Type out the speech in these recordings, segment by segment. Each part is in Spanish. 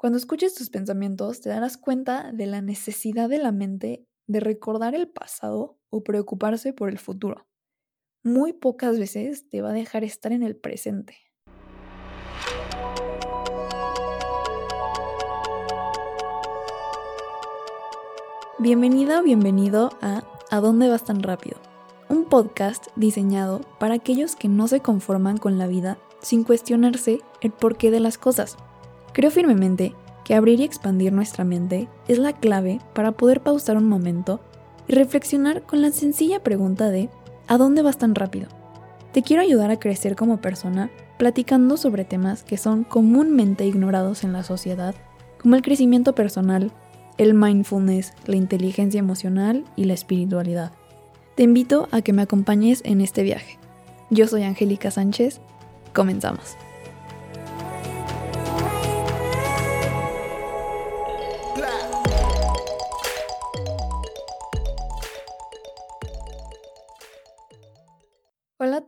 Cuando escuches tus pensamientos te darás cuenta de la necesidad de la mente de recordar el pasado o preocuparse por el futuro. Muy pocas veces te va a dejar estar en el presente. Bienvenida o bienvenido a ¿A dónde vas tan rápido? Un podcast diseñado para aquellos que no se conforman con la vida sin cuestionarse el porqué de las cosas. Creo firmemente que abrir y expandir nuestra mente es la clave para poder pausar un momento y reflexionar con la sencilla pregunta de ¿a dónde vas tan rápido? Te quiero ayudar a crecer como persona platicando sobre temas que son comúnmente ignorados en la sociedad, como el crecimiento personal, el mindfulness, la inteligencia emocional y la espiritualidad. Te invito a que me acompañes en este viaje. Yo soy Angélica Sánchez. Comenzamos.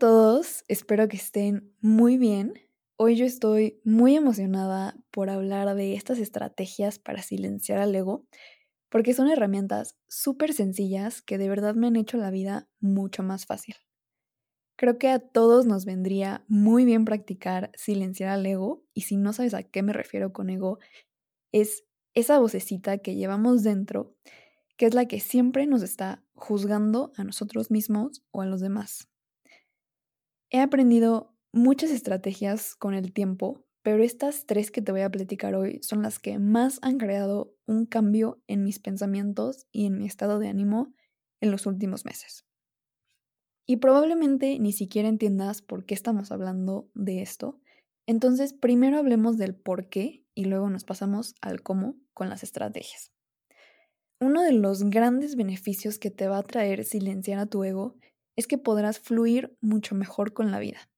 Todos, espero que estén muy bien. Hoy yo estoy muy emocionada por hablar de estas estrategias para silenciar al ego, porque son herramientas súper sencillas que de verdad me han hecho la vida mucho más fácil. Creo que a todos nos vendría muy bien practicar silenciar al ego, y si no sabes a qué me refiero con ego, es esa vocecita que llevamos dentro, que es la que siempre nos está juzgando a nosotros mismos o a los demás. He aprendido muchas estrategias con el tiempo, pero estas tres que te voy a platicar hoy son las que más han creado un cambio en mis pensamientos y en mi estado de ánimo en los últimos meses. Y probablemente ni siquiera entiendas por qué estamos hablando de esto. Entonces, primero hablemos del por qué y luego nos pasamos al cómo con las estrategias. Uno de los grandes beneficios que te va a traer silenciar a tu ego es que podrás fluir mucho mejor con la vida.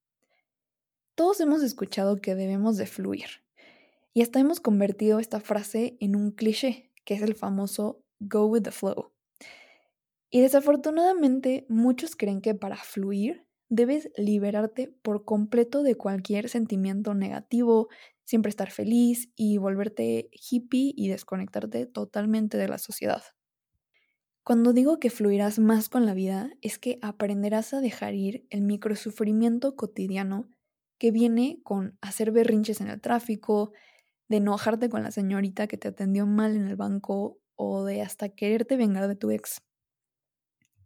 Todos hemos escuchado que debemos de fluir y hasta hemos convertido esta frase en un cliché, que es el famoso go with the flow. Y desafortunadamente muchos creen que para fluir debes liberarte por completo de cualquier sentimiento negativo, siempre estar feliz y volverte hippie y desconectarte totalmente de la sociedad. Cuando digo que fluirás más con la vida, es que aprenderás a dejar ir el microsufrimiento cotidiano que viene con hacer berrinches en el tráfico, de enojarte con la señorita que te atendió mal en el banco o de hasta quererte vengar de tu ex.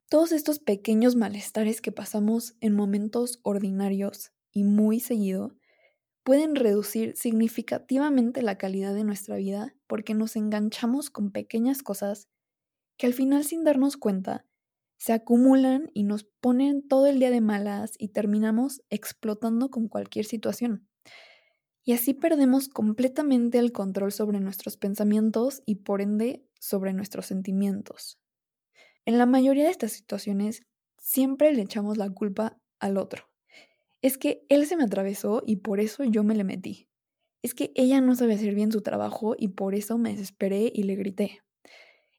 Todos estos pequeños malestares que pasamos en momentos ordinarios y muy seguido pueden reducir significativamente la calidad de nuestra vida porque nos enganchamos con pequeñas cosas que al final sin darnos cuenta se acumulan y nos ponen todo el día de malas y terminamos explotando con cualquier situación. Y así perdemos completamente el control sobre nuestros pensamientos y por ende sobre nuestros sentimientos. En la mayoría de estas situaciones siempre le echamos la culpa al otro. Es que él se me atravesó y por eso yo me le metí. Es que ella no sabe hacer bien su trabajo y por eso me desesperé y le grité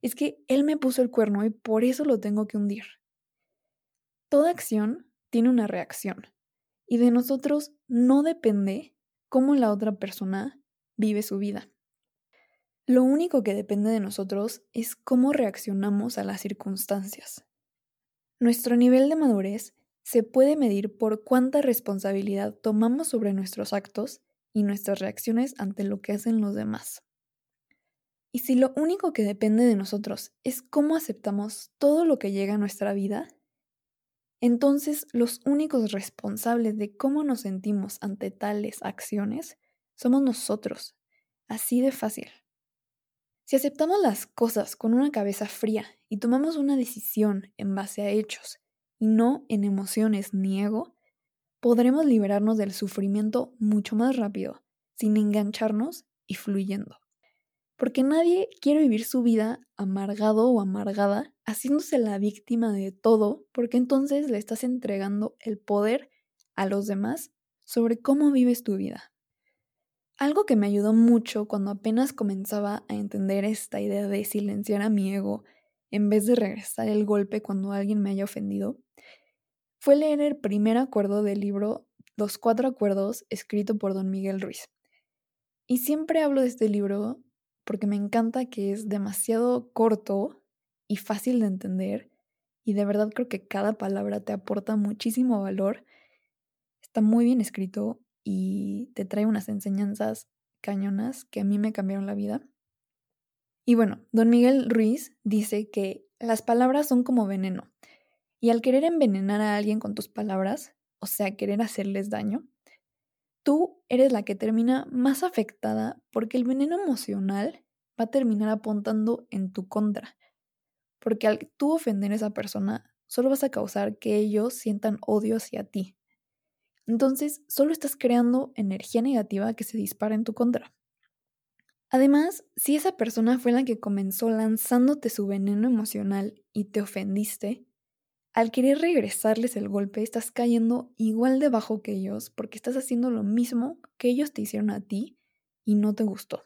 es que él me puso el cuerno y por eso lo tengo que hundir. Toda acción tiene una reacción y de nosotros no depende cómo la otra persona vive su vida. Lo único que depende de nosotros es cómo reaccionamos a las circunstancias. Nuestro nivel de madurez se puede medir por cuánta responsabilidad tomamos sobre nuestros actos y nuestras reacciones ante lo que hacen los demás. Y si lo único que depende de nosotros es cómo aceptamos todo lo que llega a nuestra vida, entonces los únicos responsables de cómo nos sentimos ante tales acciones somos nosotros. Así de fácil. Si aceptamos las cosas con una cabeza fría y tomamos una decisión en base a hechos y no en emociones ni ego, podremos liberarnos del sufrimiento mucho más rápido, sin engancharnos y fluyendo porque nadie quiere vivir su vida amargado o amargada, haciéndose la víctima de todo, porque entonces le estás entregando el poder a los demás sobre cómo vives tu vida. Algo que me ayudó mucho cuando apenas comenzaba a entender esta idea de silenciar a mi ego en vez de regresar el golpe cuando alguien me haya ofendido, fue leer el primer acuerdo del libro Los Cuatro Acuerdos escrito por don Miguel Ruiz. Y siempre hablo de este libro porque me encanta que es demasiado corto y fácil de entender y de verdad creo que cada palabra te aporta muchísimo valor. Está muy bien escrito y te trae unas enseñanzas cañonas que a mí me cambiaron la vida. Y bueno, don Miguel Ruiz dice que las palabras son como veneno y al querer envenenar a alguien con tus palabras, o sea, querer hacerles daño, tú eres la que termina más afectada porque el veneno emocional va a terminar apuntando en tu contra. Porque al tú ofender a esa persona, solo vas a causar que ellos sientan odio hacia ti. Entonces, solo estás creando energía negativa que se dispara en tu contra. Además, si esa persona fue la que comenzó lanzándote su veneno emocional y te ofendiste, al querer regresarles el golpe estás cayendo igual de bajo que ellos porque estás haciendo lo mismo que ellos te hicieron a ti y no te gustó.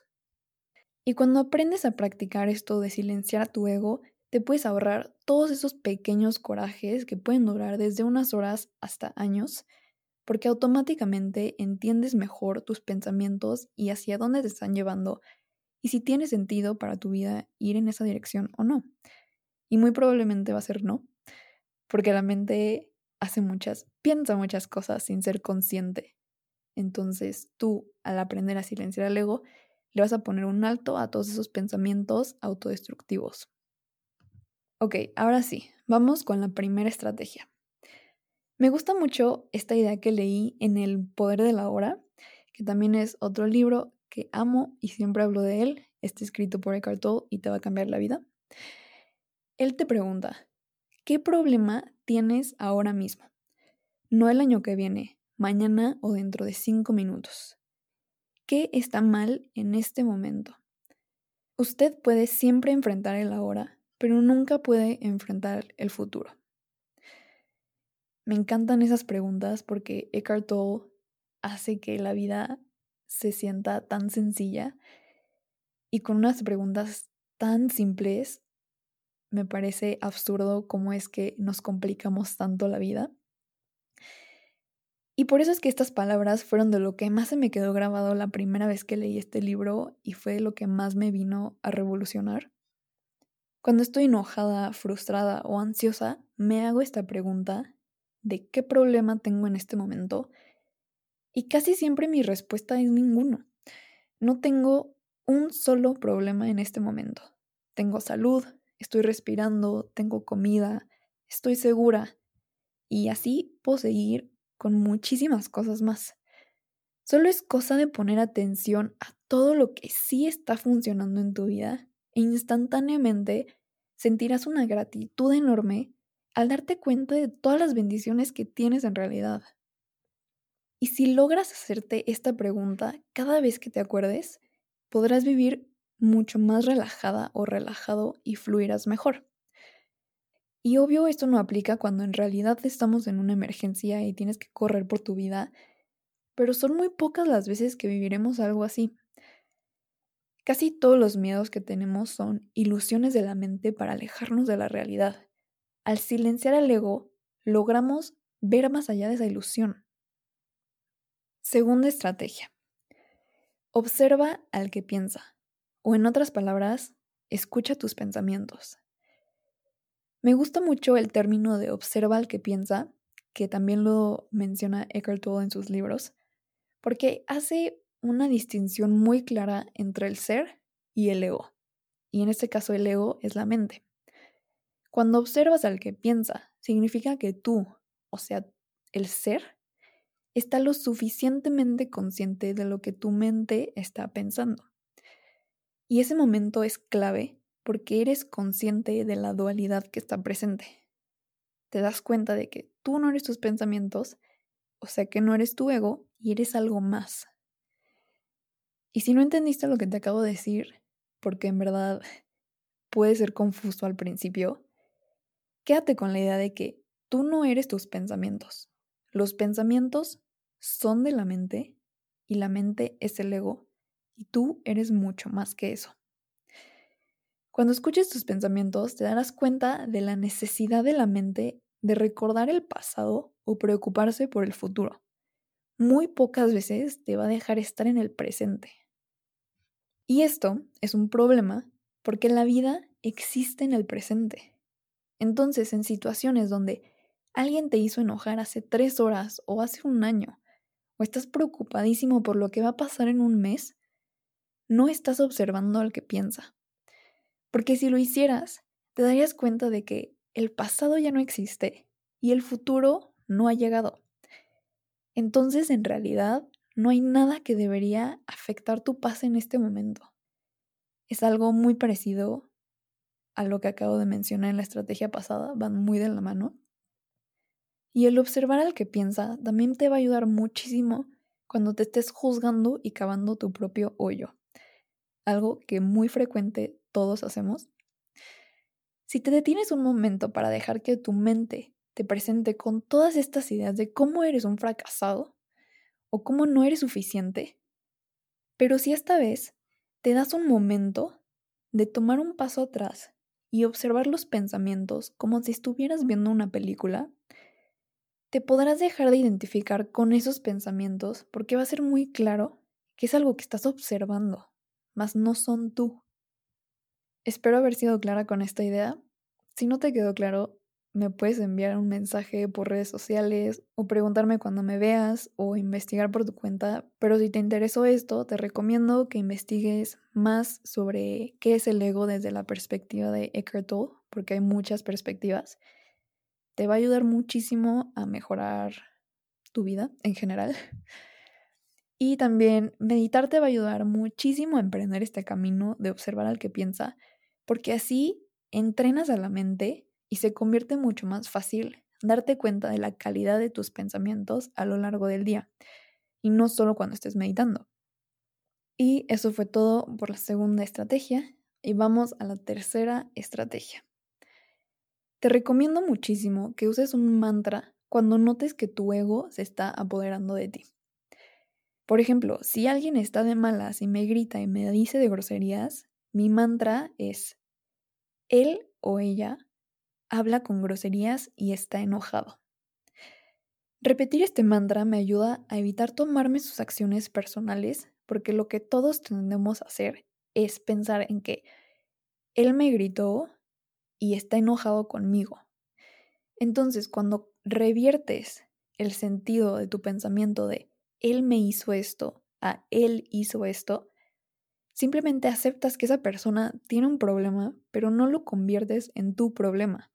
Y cuando aprendes a practicar esto de silenciar a tu ego, te puedes ahorrar todos esos pequeños corajes que pueden durar desde unas horas hasta años, porque automáticamente entiendes mejor tus pensamientos y hacia dónde te están llevando y si tiene sentido para tu vida ir en esa dirección o no. Y muy probablemente va a ser no, porque la mente hace muchas, piensa muchas cosas sin ser consciente. Entonces tú, al aprender a silenciar al ego, le vas a poner un alto a todos esos pensamientos autodestructivos. Ok, ahora sí, vamos con la primera estrategia. Me gusta mucho esta idea que leí en El Poder de la Hora, que también es otro libro que amo y siempre hablo de él. Está escrito por Eckhart Tolle y te va a cambiar la vida. Él te pregunta, ¿qué problema tienes ahora mismo? No el año que viene, mañana o dentro de cinco minutos. ¿Qué está mal en este momento? Usted puede siempre enfrentar el ahora, pero nunca puede enfrentar el futuro. Me encantan esas preguntas porque Eckhart Tolle hace que la vida se sienta tan sencilla y con unas preguntas tan simples me parece absurdo cómo es que nos complicamos tanto la vida. Y por eso es que estas palabras fueron de lo que más se me quedó grabado la primera vez que leí este libro y fue lo que más me vino a revolucionar. Cuando estoy enojada, frustrada o ansiosa, me hago esta pregunta de qué problema tengo en este momento y casi siempre mi respuesta es ninguno. No tengo un solo problema en este momento. Tengo salud, estoy respirando, tengo comida, estoy segura y así puedo seguir con muchísimas cosas más. Solo es cosa de poner atención a todo lo que sí está funcionando en tu vida e instantáneamente sentirás una gratitud enorme al darte cuenta de todas las bendiciones que tienes en realidad. Y si logras hacerte esta pregunta cada vez que te acuerdes, podrás vivir mucho más relajada o relajado y fluirás mejor. Y obvio esto no aplica cuando en realidad estamos en una emergencia y tienes que correr por tu vida, pero son muy pocas las veces que viviremos algo así. Casi todos los miedos que tenemos son ilusiones de la mente para alejarnos de la realidad. Al silenciar al ego, logramos ver más allá de esa ilusión. Segunda estrategia. Observa al que piensa, o en otras palabras, escucha tus pensamientos. Me gusta mucho el término de observa al que piensa, que también lo menciona Eckhart Tolle en sus libros, porque hace una distinción muy clara entre el ser y el ego. Y en este caso el ego es la mente. Cuando observas al que piensa, significa que tú, o sea, el ser, está lo suficientemente consciente de lo que tu mente está pensando. Y ese momento es clave porque eres consciente de la dualidad que está presente. Te das cuenta de que tú no eres tus pensamientos, o sea que no eres tu ego y eres algo más. Y si no entendiste lo que te acabo de decir, porque en verdad puede ser confuso al principio, Quédate con la idea de que tú no eres tus pensamientos. Los pensamientos son de la mente y la mente es el ego y tú eres mucho más que eso. Cuando escuches tus pensamientos te darás cuenta de la necesidad de la mente de recordar el pasado o preocuparse por el futuro. Muy pocas veces te va a dejar estar en el presente. Y esto es un problema porque la vida existe en el presente. Entonces, en situaciones donde alguien te hizo enojar hace tres horas o hace un año, o estás preocupadísimo por lo que va a pasar en un mes, no estás observando al que piensa. Porque si lo hicieras, te darías cuenta de que el pasado ya no existe y el futuro no ha llegado. Entonces, en realidad, no hay nada que debería afectar tu paz en este momento. Es algo muy parecido a lo que acabo de mencionar en la estrategia pasada, van muy de la mano. Y el observar al que piensa también te va a ayudar muchísimo cuando te estés juzgando y cavando tu propio hoyo. Algo que muy frecuente todos hacemos. Si te detienes un momento para dejar que tu mente te presente con todas estas ideas de cómo eres un fracasado o cómo no eres suficiente, pero si esta vez te das un momento de tomar un paso atrás y observar los pensamientos como si estuvieras viendo una película, te podrás dejar de identificar con esos pensamientos porque va a ser muy claro que es algo que estás observando, mas no son tú. Espero haber sido clara con esta idea. Si no te quedó claro, me puedes enviar un mensaje por redes sociales o preguntarme cuando me veas o investigar por tu cuenta. Pero si te interesó esto, te recomiendo que investigues más sobre qué es el ego desde la perspectiva de Eckhart Tolle, porque hay muchas perspectivas. Te va a ayudar muchísimo a mejorar tu vida en general. Y también meditar te va a ayudar muchísimo a emprender este camino de observar al que piensa, porque así entrenas a la mente y se convierte mucho más fácil darte cuenta de la calidad de tus pensamientos a lo largo del día y no solo cuando estés meditando. Y eso fue todo por la segunda estrategia y vamos a la tercera estrategia. Te recomiendo muchísimo que uses un mantra cuando notes que tu ego se está apoderando de ti. Por ejemplo, si alguien está de malas y me grita y me dice de groserías, mi mantra es, él o ella habla con groserías y está enojado. Repetir este mantra me ayuda a evitar tomarme sus acciones personales porque lo que todos tendemos a hacer es pensar en que él me gritó y está enojado conmigo. Entonces, cuando reviertes el sentido de tu pensamiento de él me hizo esto a él hizo esto, simplemente aceptas que esa persona tiene un problema, pero no lo conviertes en tu problema.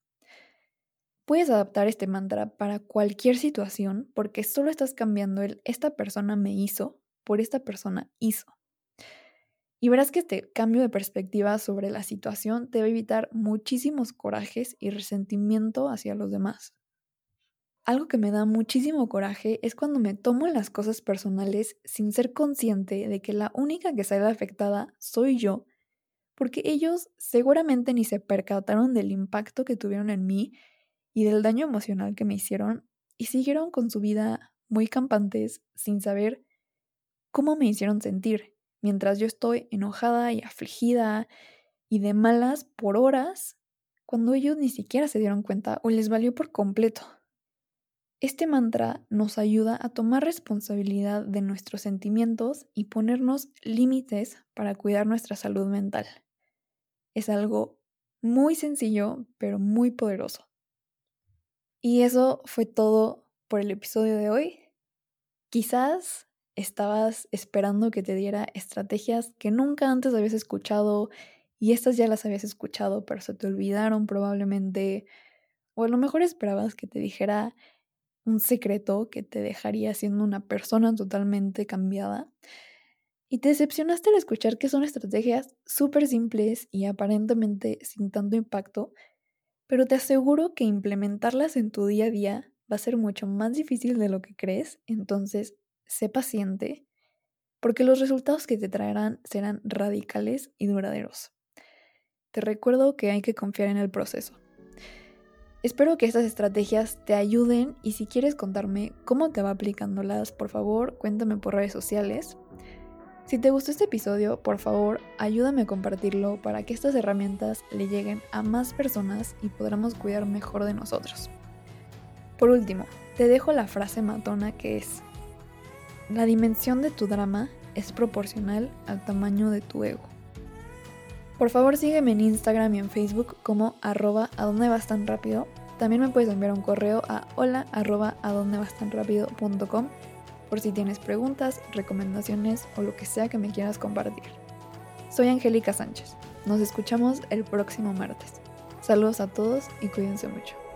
Puedes adaptar este mantra para cualquier situación porque solo estás cambiando el esta persona me hizo por esta persona hizo. Y verás que este cambio de perspectiva sobre la situación te va a evitar muchísimos corajes y resentimiento hacia los demás. Algo que me da muchísimo coraje es cuando me tomo las cosas personales sin ser consciente de que la única que sale afectada soy yo, porque ellos seguramente ni se percataron del impacto que tuvieron en mí y del daño emocional que me hicieron y siguieron con su vida muy campantes sin saber cómo me hicieron sentir, mientras yo estoy enojada y afligida y de malas por horas, cuando ellos ni siquiera se dieron cuenta o les valió por completo. Este mantra nos ayuda a tomar responsabilidad de nuestros sentimientos y ponernos límites para cuidar nuestra salud mental. Es algo muy sencillo, pero muy poderoso. Y eso fue todo por el episodio de hoy. Quizás estabas esperando que te diera estrategias que nunca antes habías escuchado y estas ya las habías escuchado, pero se te olvidaron probablemente. O a lo mejor esperabas que te dijera un secreto que te dejaría siendo una persona totalmente cambiada. Y te decepcionaste al escuchar que son estrategias súper simples y aparentemente sin tanto impacto, pero te aseguro que implementarlas en tu día a día va a ser mucho más difícil de lo que crees, entonces sé paciente, porque los resultados que te traerán serán radicales y duraderos. Te recuerdo que hay que confiar en el proceso. Espero que estas estrategias te ayuden y si quieres contarme cómo te va aplicándolas, por favor cuéntame por redes sociales. Si te gustó este episodio, por favor, ayúdame a compartirlo para que estas herramientas le lleguen a más personas y podamos cuidar mejor de nosotros. Por último, te dejo la frase matona que es, la dimensión de tu drama es proporcional al tamaño de tu ego. Por favor sígueme en Instagram y en Facebook como arroba a dónde tan rápido. También me puedes enviar un correo a hola arroba a tan rápido por si tienes preguntas, recomendaciones o lo que sea que me quieras compartir. Soy Angélica Sánchez. Nos escuchamos el próximo martes. Saludos a todos y cuídense mucho.